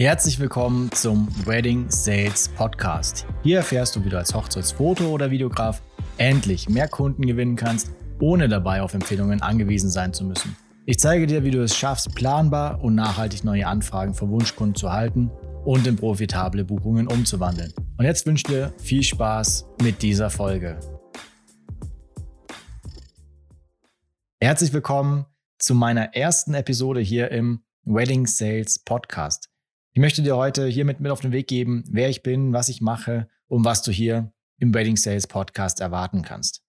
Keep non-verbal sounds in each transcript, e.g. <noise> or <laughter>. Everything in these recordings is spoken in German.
Herzlich willkommen zum Wedding Sales Podcast. Hier erfährst du, wie du als Hochzeitsfoto- oder Videograf endlich mehr Kunden gewinnen kannst, ohne dabei auf Empfehlungen angewiesen sein zu müssen. Ich zeige dir, wie du es schaffst, planbar und nachhaltig neue Anfragen von Wunschkunden zu halten und in profitable Buchungen umzuwandeln. Und jetzt wünsche ich dir viel Spaß mit dieser Folge. Herzlich willkommen zu meiner ersten Episode hier im Wedding Sales Podcast. Ich möchte dir heute hiermit mit auf den Weg geben, wer ich bin, was ich mache und was du hier im Wedding Sales Podcast erwarten kannst.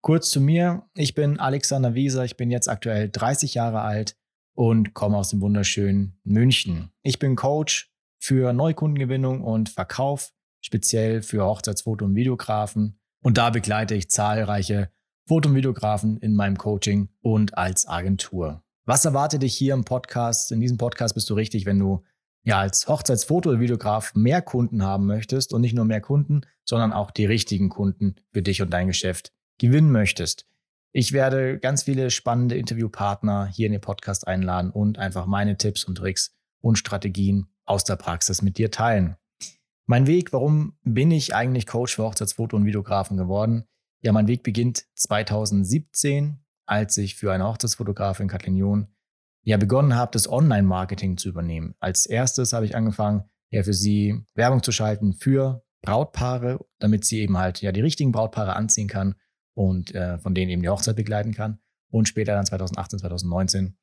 Kurz zu mir, ich bin Alexander Wieser, ich bin jetzt aktuell 30 Jahre alt und komme aus dem wunderschönen München. Ich bin Coach für Neukundengewinnung und Verkauf, speziell für Hochzeitsfoto- und Videografen und da begleite ich zahlreiche Foto- und Videografen in meinem Coaching und als Agentur. Was erwartet dich hier im Podcast? In diesem Podcast bist du richtig, wenn du ja als Hochzeitsfoto- oder Videograf mehr Kunden haben möchtest und nicht nur mehr Kunden, sondern auch die richtigen Kunden für dich und dein Geschäft gewinnen möchtest. Ich werde ganz viele spannende Interviewpartner hier in den Podcast einladen und einfach meine Tipps und Tricks und Strategien aus der Praxis mit dir teilen. Mein Weg, warum bin ich eigentlich Coach für Hochzeitsfoto- und Videografen geworden? Ja, mein Weg beginnt 2017, als ich für eine Hochzeitsfotografin Kathleen John ja begonnen habe, das Online-Marketing zu übernehmen. Als erstes habe ich angefangen, ja für sie Werbung zu schalten für Brautpaare, damit sie eben halt ja die richtigen Brautpaare anziehen kann und äh, von denen eben die Hochzeit begleiten kann. Und später dann 2018, 2019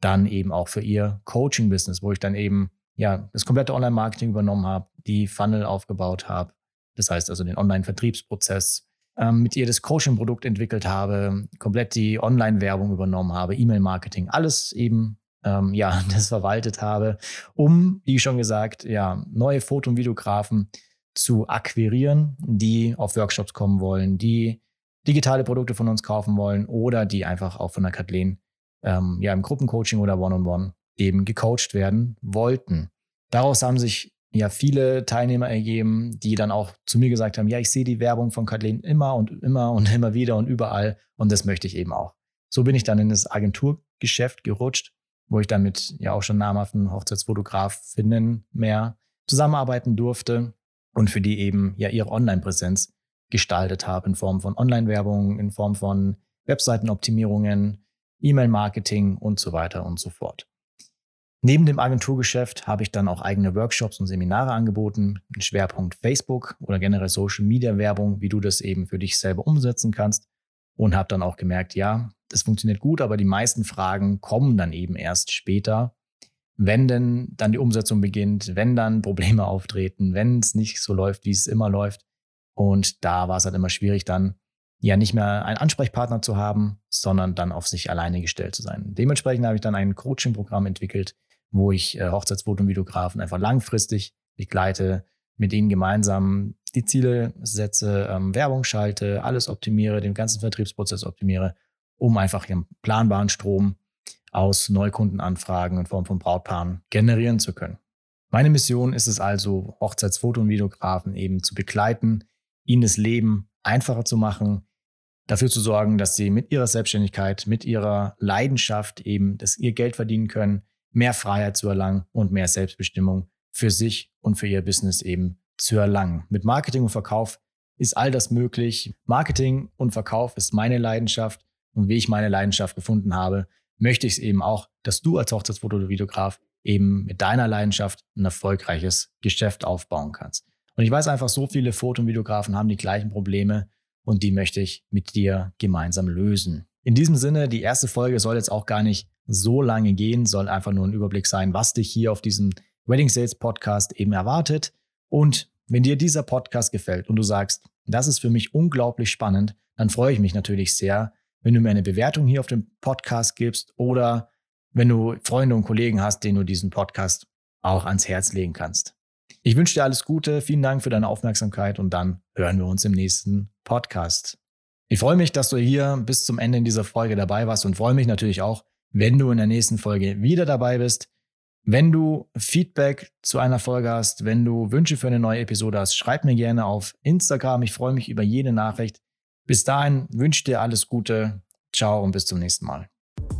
dann eben auch für ihr Coaching-Business, wo ich dann eben ja das komplette Online-Marketing übernommen habe, die Funnel aufgebaut habe. Das heißt also den Online-Vertriebsprozess, ähm, mit ihr das Coaching-Produkt entwickelt habe, komplett die Online-Werbung übernommen habe, E-Mail-Marketing, alles eben ähm, ja, <laughs> das verwaltet habe, um, wie schon gesagt, ja, neue Foto- und Videografen zu akquirieren, die auf Workshops kommen wollen, die digitale Produkte von uns kaufen wollen oder die einfach auch von der Kathleen ähm, ja im Gruppencoaching oder One-on-One -on -One eben gecoacht werden wollten. Daraus haben sich ja viele Teilnehmer ergeben, die dann auch zu mir gesagt haben, ja, ich sehe die Werbung von Kathleen immer und immer und immer wieder und überall und das möchte ich eben auch. So bin ich dann in das Agenturgeschäft gerutscht, wo ich dann mit ja auch schon namhaften Hochzeitsfotografinnen mehr zusammenarbeiten durfte und für die eben ja ihre Online-Präsenz gestaltet habe in Form von Online-Werbung, in Form von Webseitenoptimierungen, E-Mail-Marketing und so weiter und so fort. Neben dem Agenturgeschäft habe ich dann auch eigene Workshops und Seminare angeboten, einen Schwerpunkt Facebook oder generell Social Media Werbung, wie du das eben für dich selber umsetzen kannst. Und habe dann auch gemerkt, ja, das funktioniert gut, aber die meisten Fragen kommen dann eben erst später, wenn denn dann die Umsetzung beginnt, wenn dann Probleme <laughs> auftreten, wenn es nicht so läuft, wie es immer läuft. Und da war es halt immer schwierig, dann ja nicht mehr einen Ansprechpartner zu haben, sondern dann auf sich alleine gestellt zu sein. Dementsprechend habe ich dann ein Coaching-Programm entwickelt, wo ich äh, Hochzeitsfoto- und Videografen einfach langfristig begleite, mit ihnen gemeinsam die Ziele setze, ähm, Werbung schalte, alles optimiere, den ganzen Vertriebsprozess optimiere, um einfach ihren planbaren Strom aus Neukundenanfragen in Form von Brautpaaren generieren zu können. Meine Mission ist es also, Hochzeitsfoto- und Videografen eben zu begleiten, ihnen das Leben einfacher zu machen, dafür zu sorgen, dass sie mit ihrer Selbstständigkeit, mit ihrer Leidenschaft eben das ihr Geld verdienen können, mehr Freiheit zu erlangen und mehr Selbstbestimmung für sich und für ihr Business eben zu erlangen. Mit Marketing und Verkauf ist all das möglich. Marketing und Verkauf ist meine Leidenschaft und wie ich meine Leidenschaft gefunden habe, möchte ich es eben auch, dass du als Hochzeitsfoto- oder Videograf eben mit deiner Leidenschaft ein erfolgreiches Geschäft aufbauen kannst. Und ich weiß einfach, so viele Foto- und Videografen haben die gleichen Probleme und die möchte ich mit dir gemeinsam lösen. In diesem Sinne, die erste Folge soll jetzt auch gar nicht so lange gehen, soll einfach nur ein Überblick sein, was dich hier auf diesem Wedding Sales Podcast eben erwartet. Und wenn dir dieser Podcast gefällt und du sagst, das ist für mich unglaublich spannend, dann freue ich mich natürlich sehr, wenn du mir eine Bewertung hier auf dem Podcast gibst oder wenn du Freunde und Kollegen hast, denen du diesen Podcast auch ans Herz legen kannst. Ich wünsche dir alles Gute, vielen Dank für deine Aufmerksamkeit und dann hören wir uns im nächsten Podcast. Ich freue mich, dass du hier bis zum Ende in dieser Folge dabei warst und freue mich natürlich auch, wenn du in der nächsten Folge wieder dabei bist. Wenn du Feedback zu einer Folge hast, wenn du Wünsche für eine neue Episode hast, schreib mir gerne auf Instagram. Ich freue mich über jede Nachricht. Bis dahin wünsche dir alles Gute. Ciao und bis zum nächsten Mal.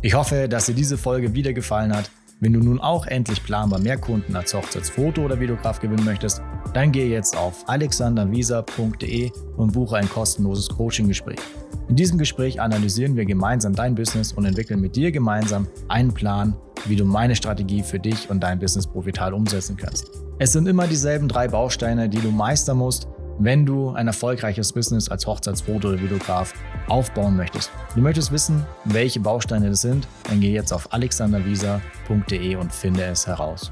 Ich hoffe, dass dir diese Folge wieder gefallen hat Wenn du nun auch endlich planbar mehr Kunden als Hochzeitsfoto- oder Videograf gewinnen möchtest, dann gehe jetzt auf alexandervisa.de und buche ein kostenloses Coaching-Gespräch. In diesem Gespräch analysieren wir gemeinsam dein Business und entwickeln mit dir gemeinsam einen Plan, wie du meine Strategie für dich und dein Business profital umsetzen kannst. Es sind immer dieselben drei Bausteine, die du meistern musst, wenn du ein erfolgreiches Business als Hochzeitsfoto oder Videograf aufbauen möchtest. Du möchtest wissen, welche Bausteine das sind, dann geh jetzt auf alexandervisa.de und finde es heraus.